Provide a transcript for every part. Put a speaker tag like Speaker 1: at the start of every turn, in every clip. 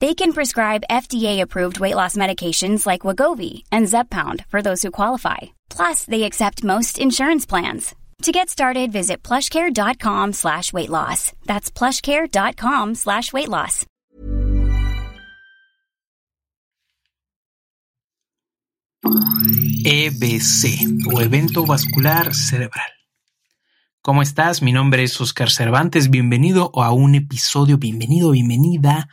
Speaker 1: They can prescribe FDA-approved weight loss medications like Wagovi and Zepbound for those who qualify. Plus, they accept most insurance plans. To get started, visit plushcare.com slash weight loss. That's plushcare.com slash weight loss.
Speaker 2: EBC o evento vascular cerebral. ¿Cómo estás? Mi nombre es Oscar Cervantes. Bienvenido a un episodio, bienvenido, bienvenida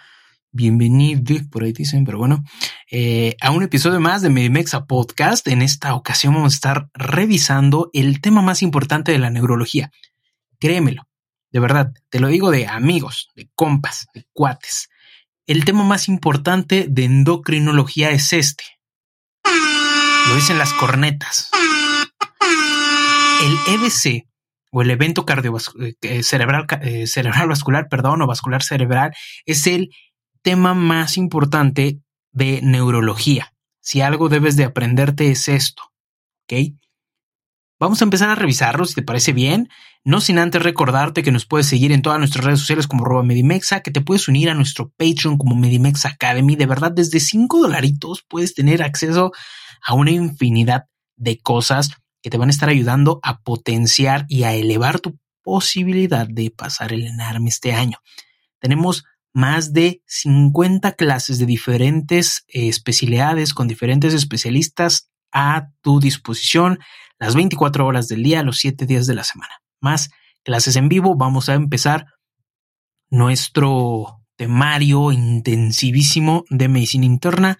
Speaker 2: bienvenido, por ahí dicen, pero bueno, eh, a un episodio más de Medimexa Podcast. En esta ocasión vamos a estar revisando el tema más importante de la neurología. Créemelo, de verdad, te lo digo de amigos, de compas, de cuates. El tema más importante de endocrinología es este. Lo dicen las cornetas. El EBC o el evento cardiovascular eh, cerebral, eh, cerebral vascular, perdón, o vascular cerebral es el tema más importante de neurología. Si algo debes de aprenderte es esto, ¿ok? Vamos a empezar a revisarlo, si te parece bien. No sin antes recordarte que nos puedes seguir en todas nuestras redes sociales como Medimexa, que te puedes unir a nuestro Patreon como Medimexa Academy. De verdad, desde 5 dolaritos puedes tener acceso a una infinidad de cosas que te van a estar ayudando a potenciar y a elevar tu posibilidad de pasar el ENARM este año. Tenemos más de 50 clases de diferentes eh, especialidades con diferentes especialistas a tu disposición las 24 horas del día, los 7 días de la semana. Más clases en vivo. Vamos a empezar nuestro temario intensivísimo de medicina interna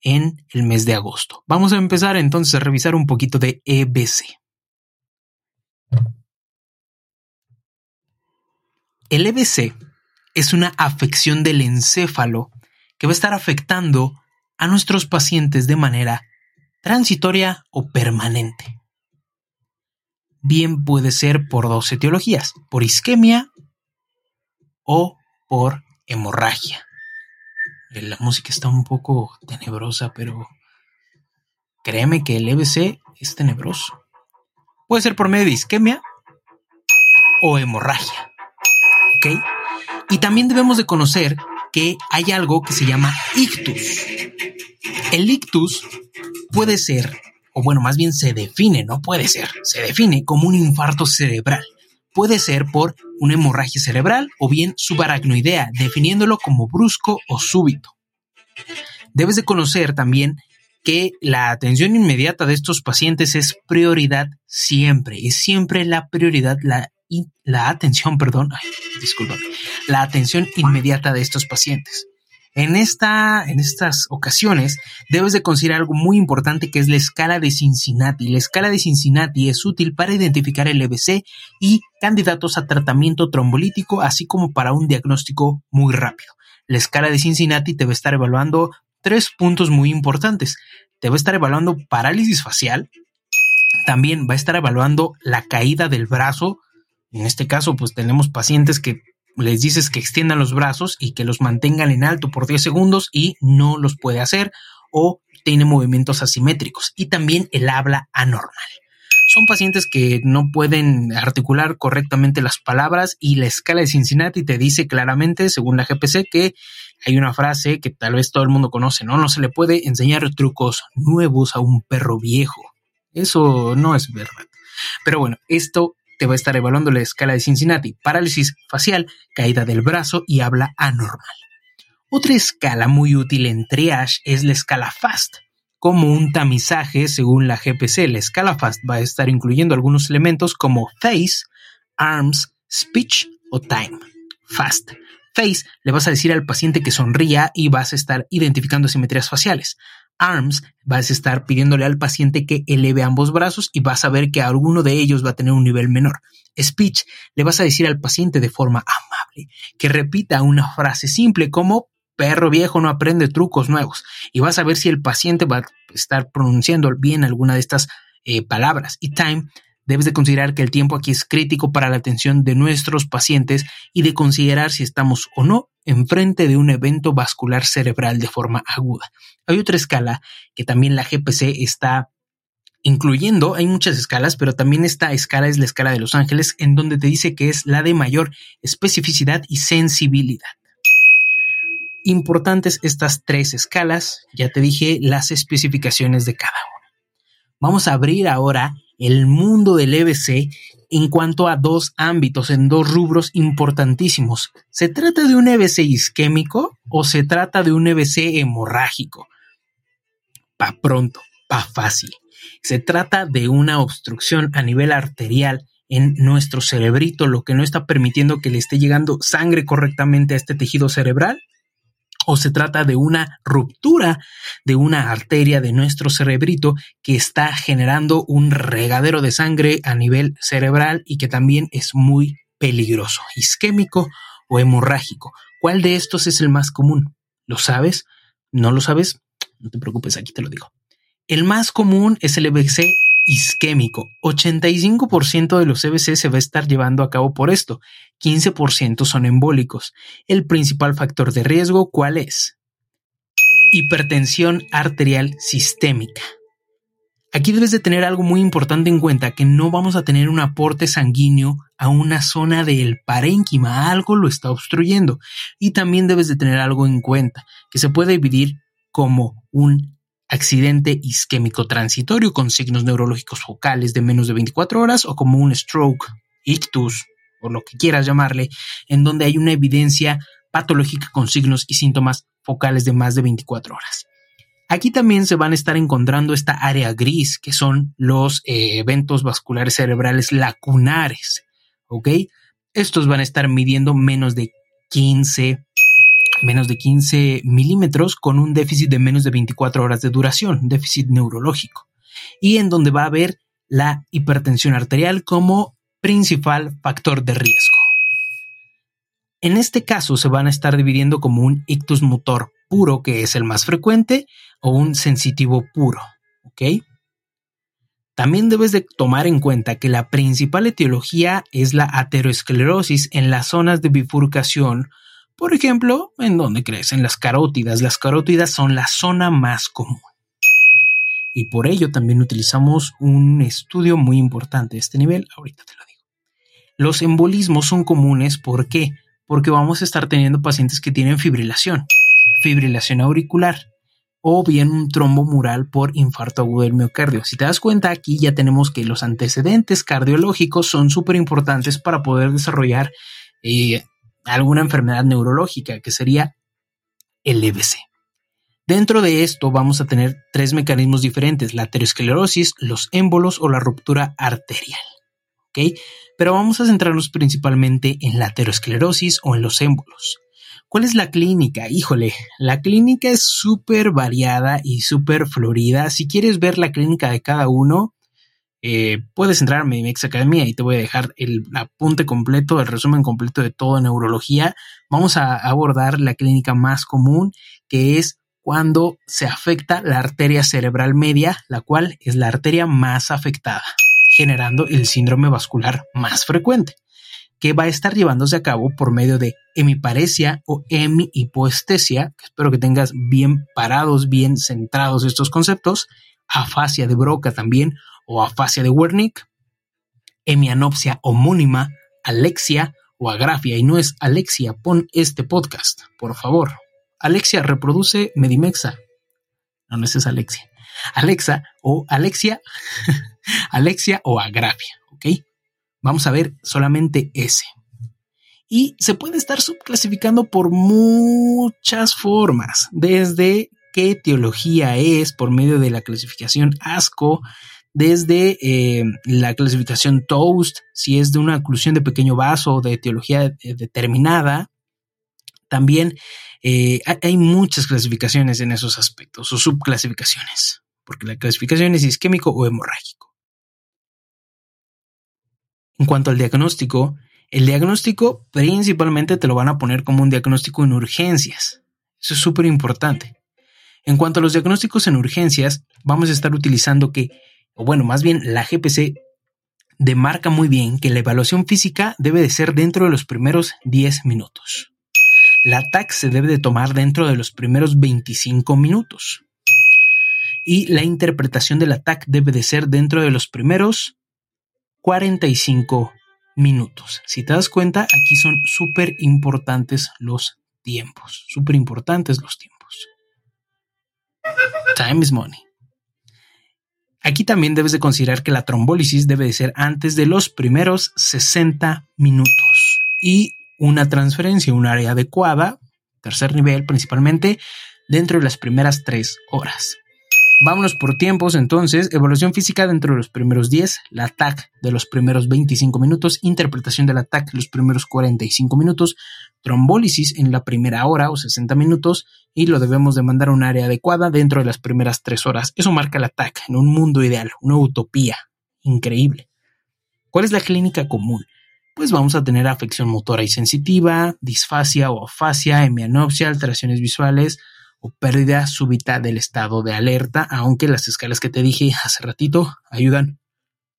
Speaker 2: en el mes de agosto. Vamos a empezar entonces a revisar un poquito de EBC. El EBC es una afección del encéfalo que va a estar afectando a nuestros pacientes de manera transitoria o permanente. Bien puede ser por dos etiologías, por isquemia o por hemorragia. Eh, la música está un poco tenebrosa, pero créeme que el EBC es tenebroso. Puede ser por medio de isquemia o hemorragia. ¿Ok? Y también debemos de conocer que hay algo que se llama ictus. El ictus puede ser, o bueno, más bien se define, no puede ser, se define como un infarto cerebral. Puede ser por una hemorragia cerebral o bien subaracnoidea, definiéndolo como brusco o súbito. Debes de conocer también que la atención inmediata de estos pacientes es prioridad siempre, es siempre la prioridad, la la atención, perdón, la atención inmediata de estos pacientes. En, esta, en estas ocasiones debes de considerar algo muy importante que es la escala de Cincinnati. La escala de Cincinnati es útil para identificar el EBC y candidatos a tratamiento trombolítico, así como para un diagnóstico muy rápido. La escala de Cincinnati te va a estar evaluando tres puntos muy importantes. Te va a estar evaluando parálisis facial, también va a estar evaluando la caída del brazo, en este caso, pues tenemos pacientes que les dices que extiendan los brazos y que los mantengan en alto por 10 segundos y no los puede hacer o tiene movimientos asimétricos y también el habla anormal. son pacientes que no pueden articular correctamente las palabras y la escala de Cincinnati te dice claramente, según la GPC, que hay una frase que tal vez todo el mundo conoce, ¿no? No se le puede enseñar trucos nuevos a un perro viejo. Eso no es verdad. Pero bueno, esto te va a estar evaluando la escala de Cincinnati, parálisis facial, caída del brazo y habla anormal. Otra escala muy útil en triage es la escala FAST como un tamizaje según la GPC. La escala FAST va a estar incluyendo algunos elementos como face, arms, speech o time. FAST. Face le vas a decir al paciente que sonría y vas a estar identificando simetrías faciales. Arms vas a estar pidiéndole al paciente que eleve ambos brazos y vas a ver que alguno de ellos va a tener un nivel menor. Speech le vas a decir al paciente de forma amable que repita una frase simple como perro viejo no aprende trucos nuevos y vas a ver si el paciente va a estar pronunciando bien alguna de estas eh, palabras. Y time, debes de considerar que el tiempo aquí es crítico para la atención de nuestros pacientes y de considerar si estamos o no enfrente de un evento vascular cerebral de forma aguda. Hay otra escala que también la GPC está incluyendo, hay muchas escalas, pero también esta escala es la escala de Los Ángeles, en donde te dice que es la de mayor especificidad y sensibilidad importantes estas tres escalas. Ya te dije las especificaciones de cada una. Vamos a abrir ahora el mundo del EBC en cuanto a dos ámbitos, en dos rubros importantísimos. ¿Se trata de un EBC isquémico o se trata de un EBC hemorrágico? Pa pronto, pa fácil. Se trata de una obstrucción a nivel arterial en nuestro cerebrito, lo que no está permitiendo que le esté llegando sangre correctamente a este tejido cerebral o se trata de una ruptura de una arteria de nuestro cerebrito que está generando un regadero de sangre a nivel cerebral y que también es muy peligroso, isquémico o hemorrágico. ¿Cuál de estos es el más común? ¿Lo sabes? ¿No lo sabes? No te preocupes, aquí te lo digo. El más común es el EBC isquémico. 85% de los EBC se va a estar llevando a cabo por esto. 15% son embólicos. El principal factor de riesgo, ¿cuál es? Hipertensión arterial sistémica. Aquí debes de tener algo muy importante en cuenta, que no vamos a tener un aporte sanguíneo a una zona del parénquima, algo lo está obstruyendo. Y también debes de tener algo en cuenta, que se puede dividir como un accidente isquémico transitorio con signos neurológicos focales de menos de 24 horas o como un stroke, ictus o lo que quieras llamarle, en donde hay una evidencia patológica con signos y síntomas focales de más de 24 horas. Aquí también se van a estar encontrando esta área gris, que son los eh, eventos vasculares cerebrales lacunares. ¿Ok? Estos van a estar midiendo menos de 15 menos de 15 milímetros con un déficit de menos de 24 horas de duración, déficit neurológico, y en donde va a haber la hipertensión arterial como principal factor de riesgo. En este caso se van a estar dividiendo como un ictus motor puro, que es el más frecuente, o un sensitivo puro. También debes de tomar en cuenta que la principal etiología es la ateroesclerosis en las zonas de bifurcación por ejemplo, ¿en dónde crecen las carótidas? Las carótidas son la zona más común. Y por ello también utilizamos un estudio muy importante de este nivel, ahorita te lo digo. Los embolismos son comunes, ¿por qué? Porque vamos a estar teniendo pacientes que tienen fibrilación, fibrilación auricular o bien un trombo mural por infarto agudo del miocardio. Si te das cuenta, aquí ya tenemos que los antecedentes cardiológicos son súper importantes para poder desarrollar eh, alguna enfermedad neurológica, que sería el EBC. Dentro de esto vamos a tener tres mecanismos diferentes, la aterosclerosis, los émbolos o la ruptura arterial. ¿Ok? Pero vamos a centrarnos principalmente en la aterosclerosis o en los émbolos. ¿Cuál es la clínica? Híjole, la clínica es súper variada y súper florida. Si quieres ver la clínica de cada uno, eh, puedes entrar a mi Ex Academia y te voy a dejar el apunte completo, el resumen completo de todo neurología. Vamos a abordar la clínica más común, que es cuando se afecta la arteria cerebral media, la cual es la arteria más afectada, generando el síndrome vascular más frecuente, que va a estar llevándose a cabo por medio de hemiparesia o hemihipoestesia, espero que tengas bien parados, bien centrados estos conceptos, afasia de Broca también, o afasia de Wernicke, hemianopsia homónima, alexia o agrafia. Y no es Alexia, pon este podcast, por favor. Alexia reproduce Medimexa. No, no es Alexia. Alexa o Alexia, Alexia o agrafia, ¿ok? Vamos a ver solamente ese. Y se puede estar subclasificando por muchas formas, desde qué teología es por medio de la clasificación ASCO, desde eh, la clasificación Toast, si es de una oclusión de pequeño vaso o de teología eh, determinada. También eh, hay muchas clasificaciones en esos aspectos o subclasificaciones, porque la clasificación es isquémico o hemorrágico. En cuanto al diagnóstico, el diagnóstico principalmente te lo van a poner como un diagnóstico en urgencias. Eso es súper importante. En cuanto a los diagnósticos en urgencias, vamos a estar utilizando que, o bueno, más bien la GPC demarca muy bien que la evaluación física debe de ser dentro de los primeros 10 minutos. La TAC se debe de tomar dentro de los primeros 25 minutos. Y la interpretación del TAC debe de ser dentro de los primeros 45 minutos. Si te das cuenta, aquí son súper importantes los tiempos, súper importantes los tiempos. Time is money. Aquí también debes de considerar que la trombólisis debe de ser antes de los primeros 60 minutos y una transferencia, un área adecuada, tercer nivel principalmente, dentro de las primeras tres horas. Vámonos por tiempos, entonces, evaluación física dentro de los primeros 10, la TAC de los primeros 25 minutos, interpretación de la TAC los primeros 45 minutos, trombólisis en la primera hora o 60 minutos y lo debemos de mandar a un área adecuada dentro de las primeras 3 horas. Eso marca la TAC en un mundo ideal, una utopía increíble. ¿Cuál es la clínica común? Pues vamos a tener afección motora y sensitiva, disfasia o afasia, hemianopsia, alteraciones visuales, o pérdida súbita del estado de alerta, aunque las escalas que te dije hace ratito ayudan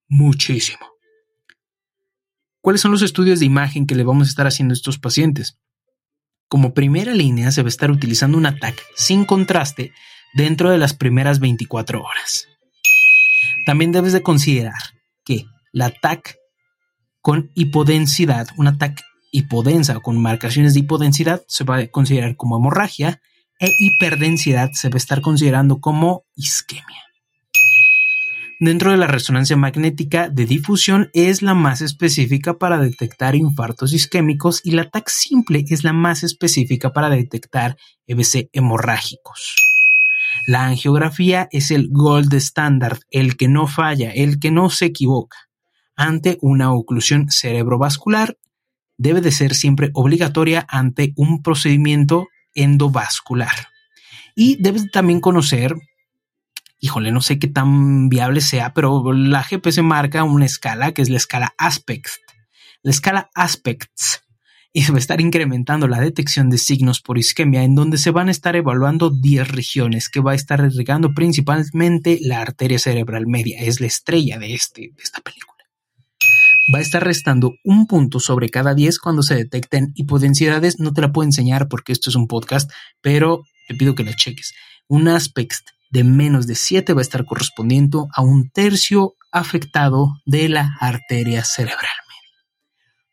Speaker 2: muchísimo. ¿Cuáles son los estudios de imagen que le vamos a estar haciendo a estos pacientes? Como primera línea se va a estar utilizando un ataque sin contraste dentro de las primeras 24 horas. También debes de considerar que la TAC con hipodensidad, un ataque hipodensa con marcaciones de hipodensidad se va a considerar como hemorragia e hiperdensidad se va a estar considerando como isquemia. Dentro de la resonancia magnética de difusión es la más específica para detectar infartos isquémicos y la TAC simple es la más específica para detectar EBC hemorrágicos. La angiografía es el gold standard, el que no falla, el que no se equivoca. Ante una oclusión cerebrovascular, debe de ser siempre obligatoria ante un procedimiento endovascular. Y debes también conocer, híjole, no sé qué tan viable sea, pero la GPS marca una escala que es la escala Aspects. La escala Aspects y va a estar incrementando la detección de signos por isquemia, en donde se van a estar evaluando 10 regiones, que va a estar irrigando principalmente la arteria cerebral media. Es la estrella de, este, de esta película va a estar restando un punto sobre cada 10 cuando se detecten hipodensidades. No te la puedo enseñar porque esto es un podcast, pero te pido que la cheques. Un aspect de menos de 7 va a estar correspondiendo a un tercio afectado de la arteria cerebral.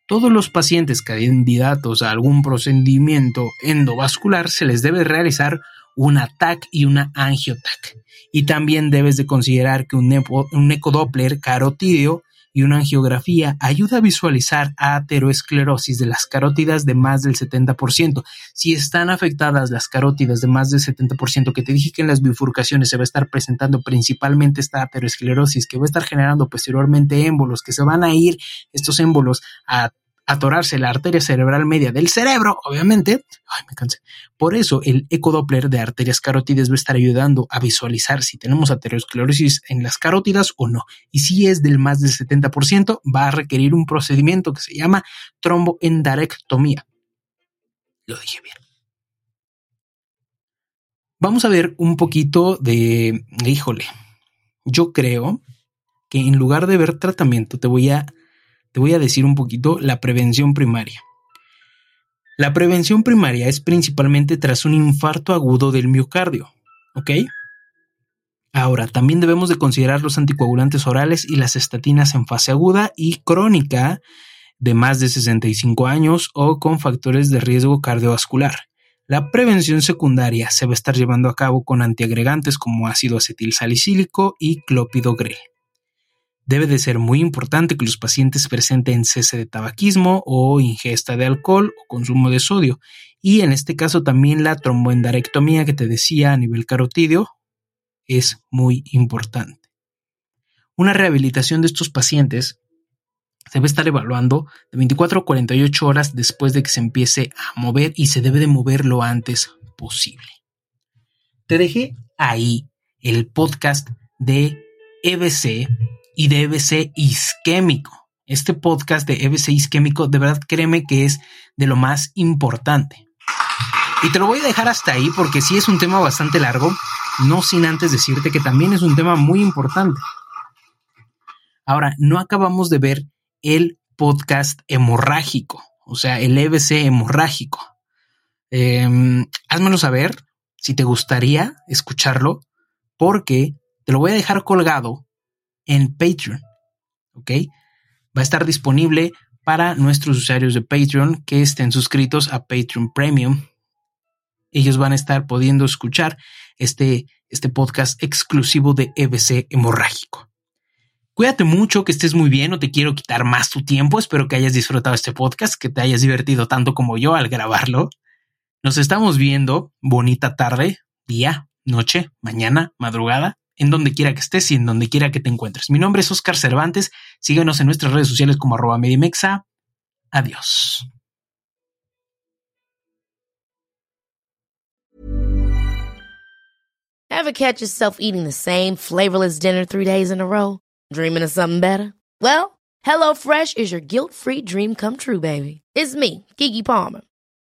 Speaker 2: Todos los pacientes candidatos a algún procedimiento endovascular se les debe realizar un TAC y una angiotac. Y también debes de considerar que un, un ecodoppler carotídeo y una angiografía ayuda a visualizar ateroesclerosis de las carótidas de más del 70%. Si están afectadas las carótidas de más del 70%, que te dije que en las bifurcaciones se va a estar presentando principalmente esta ateroesclerosis, que va a estar generando posteriormente émbolos, que se van a ir estos émbolos a atorarse la arteria cerebral media del cerebro, obviamente. Ay, me cansé. Por eso el ecodoppler de arterias carótidas va a estar ayudando a visualizar si tenemos aterosclerosis en las carótidas o no. Y si es del más del 70%, va a requerir un procedimiento que se llama tromboendarectomía. Lo dije bien. Vamos a ver un poquito de, híjole, yo creo que en lugar de ver tratamiento, te voy a te voy a decir un poquito la prevención primaria. La prevención primaria es principalmente tras un infarto agudo del miocardio, ¿ok? Ahora, también debemos de considerar los anticoagulantes orales y las estatinas en fase aguda y crónica de más de 65 años o con factores de riesgo cardiovascular. La prevención secundaria se va a estar llevando a cabo con antiagregantes como ácido acetil salicílico y clopidogrel. Debe de ser muy importante que los pacientes presenten cese de tabaquismo o ingesta de alcohol o consumo de sodio y en este caso también la tromboendarectomía que te decía a nivel carotidio es muy importante. Una rehabilitación de estos pacientes se debe estar evaluando de 24 a 48 horas después de que se empiece a mover y se debe de mover lo antes posible. Te dejé ahí el podcast de EBC y de EBC isquémico. Este podcast de EBC isquémico, de verdad créeme que es de lo más importante. Y te lo voy a dejar hasta ahí porque sí es un tema bastante largo no sin antes decirte que también es un tema muy importante. Ahora, no acabamos de ver el podcast hemorrágico, o sea, el EBC hemorrágico. Eh, házmelo saber si te gustaría escucharlo, porque te lo voy a dejar colgado en Patreon. ¿Ok? Va a estar disponible para nuestros usuarios de Patreon que estén suscritos a Patreon Premium. Ellos van a estar pudiendo escuchar este, este podcast exclusivo de EBC hemorrágico. Cuídate mucho, que estés muy bien, no te quiero quitar más tu tiempo, espero que hayas disfrutado este podcast, que te hayas divertido tanto como yo al grabarlo. Nos estamos viendo, bonita tarde, día, noche, mañana, madrugada, en donde quiera que estés y en donde quiera que te encuentres. Mi nombre es Oscar Cervantes, síguenos en nuestras redes sociales como arroba medimexa. Adiós.
Speaker 3: Ever catch yourself eating the same flavorless dinner three days in a row? Dreaming of something better? Well, HelloFresh is your guilt-free dream come true, baby. It's me, Kiki Palmer.